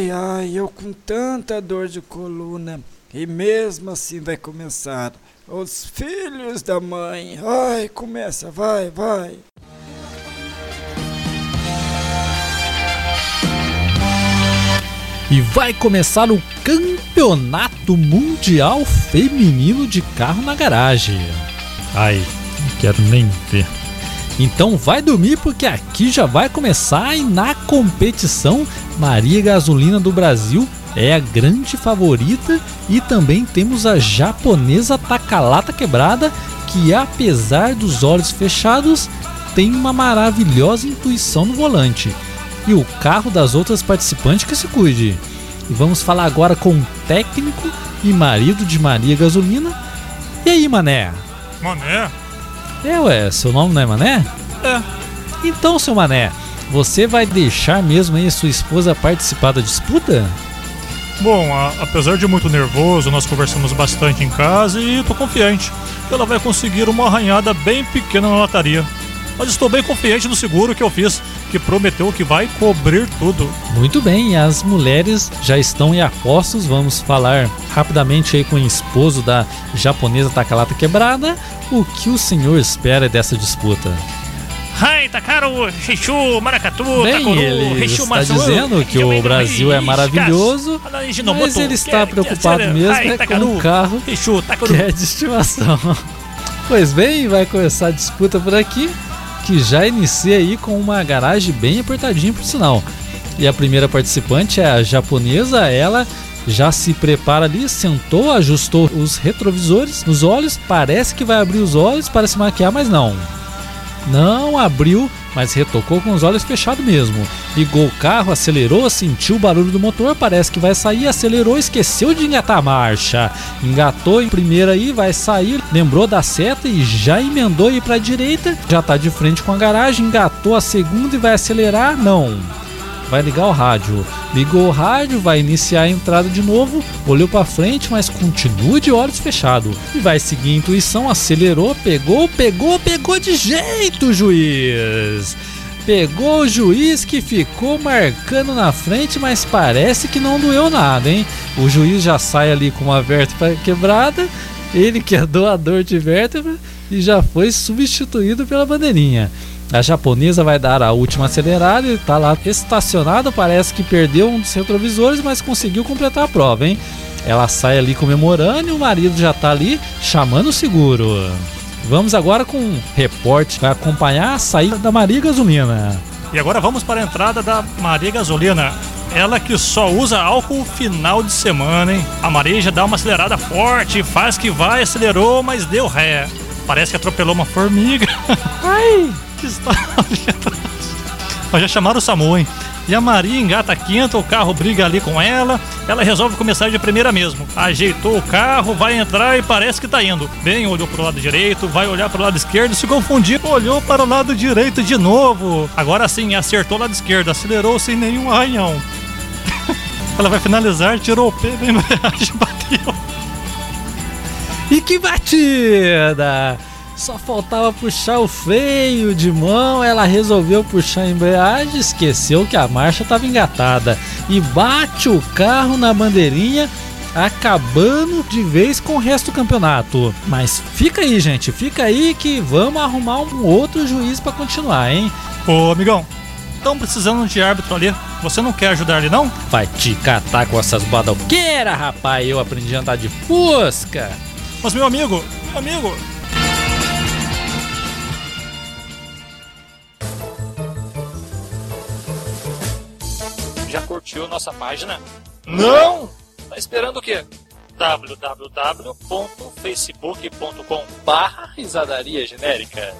Ai, ai, eu com tanta dor de coluna. E mesmo assim vai começar. Os filhos da mãe. Ai, começa, vai, vai. E vai começar o Campeonato Mundial Feminino de Carro na Garagem. Ai, não quero nem ver. Então vai dormir porque aqui já vai começar e na competição Maria Gasolina do Brasil é a grande favorita e também temos a japonesa Takalata Quebrada que apesar dos olhos fechados tem uma maravilhosa intuição no volante. E o carro das outras participantes que se cuide. E vamos falar agora com o técnico e marido de Maria Gasolina. E aí, Mané? Mané? É, ué, seu nome não é Mané? É. Então, seu Mané, você vai deixar mesmo aí sua esposa participar da disputa? Bom, a, apesar de muito nervoso, nós conversamos bastante em casa e tô confiante. Ela vai conseguir uma arranhada bem pequena na lataria. Mas estou bem confiante no seguro que eu fiz, que prometeu que vai cobrir tudo. Muito bem, as mulheres já estão em apostos. Vamos falar rapidamente aí com o esposo da japonesa Takalata Quebrada. O que o senhor espera dessa disputa? Hai, Takaro, Shishu, Maracatu, Bem, Takuru, ele Rishu, está Matsu, dizendo que o Brasil é maravilhoso, mas ele está preocupado mesmo é com o carro que é de estimação. Pois bem, vai começar a disputa por aqui, que já inicia aí com uma garagem bem apertadinha por sinal. E a primeira participante é a japonesa, ela já se prepara ali, sentou, ajustou os retrovisores nos olhos, parece que vai abrir os olhos para se maquiar, mas não. Não abriu, mas retocou com os olhos fechados mesmo. Ligou o carro, acelerou, sentiu o barulho do motor, parece que vai sair, acelerou, esqueceu de engatar a marcha. Engatou em primeira aí, vai sair, lembrou da seta e já emendou aí para a direita. Já tá de frente com a garagem, engatou a segunda e vai acelerar? Não. Vai ligar o rádio. Ligou o rádio, vai iniciar a entrada de novo, olhou para frente, mas continua de olhos fechados. E vai seguir a intuição, acelerou, pegou, pegou, pegou de jeito, juiz. Pegou o juiz que ficou marcando na frente, mas parece que não doeu nada, hein? O juiz já sai ali com uma vértebra quebrada, ele que é doador de vértebra e já foi substituído pela bandeirinha. A japonesa vai dar a última acelerada, ele tá lá estacionado, parece que perdeu um dos retrovisores, mas conseguiu completar a prova, hein? Ela sai ali comemorando e o marido já tá ali chamando o seguro. Vamos agora com um repórter que vai acompanhar a saída da Maria Gasolina. E agora vamos para a entrada da Maria Gasolina. Ela que só usa álcool final de semana, hein? A Maria já dá uma acelerada forte, faz que vai, acelerou, mas deu ré. Parece que atropelou uma formiga. Ai, que está ali atrás. Mas já chamaram o SAMU, hein? E a Maria engata a quinta, o carro briga ali com ela. Ela resolve começar de primeira mesmo. Ajeitou o carro, vai entrar e parece que tá indo. Bem, olhou pro lado direito, vai olhar pro lado esquerdo, se confundiu, olhou para o lado direito de novo. Agora sim, acertou o lado esquerdo, acelerou sem nenhum arranhão. Ela vai finalizar, tirou o pé da embreagem, bateu. E que batida! Só faltava puxar o freio de mão, ela resolveu puxar a embreagem, esqueceu que a marcha estava engatada e bate o carro na bandeirinha, acabando de vez com o resto do campeonato. Mas fica aí, gente, fica aí que vamos arrumar um outro juiz para continuar, hein? Ô, amigão, estão precisando de árbitro ali. Você não quer ajudar ali, não? Vai te catar com essas badalqueiras, rapaz. Eu aprendi a andar de fusca. Mas, meu amigo, meu amigo, Já curtiu nossa página? Não! Tá esperando o quê? www.facebook.com barra risadaria genérica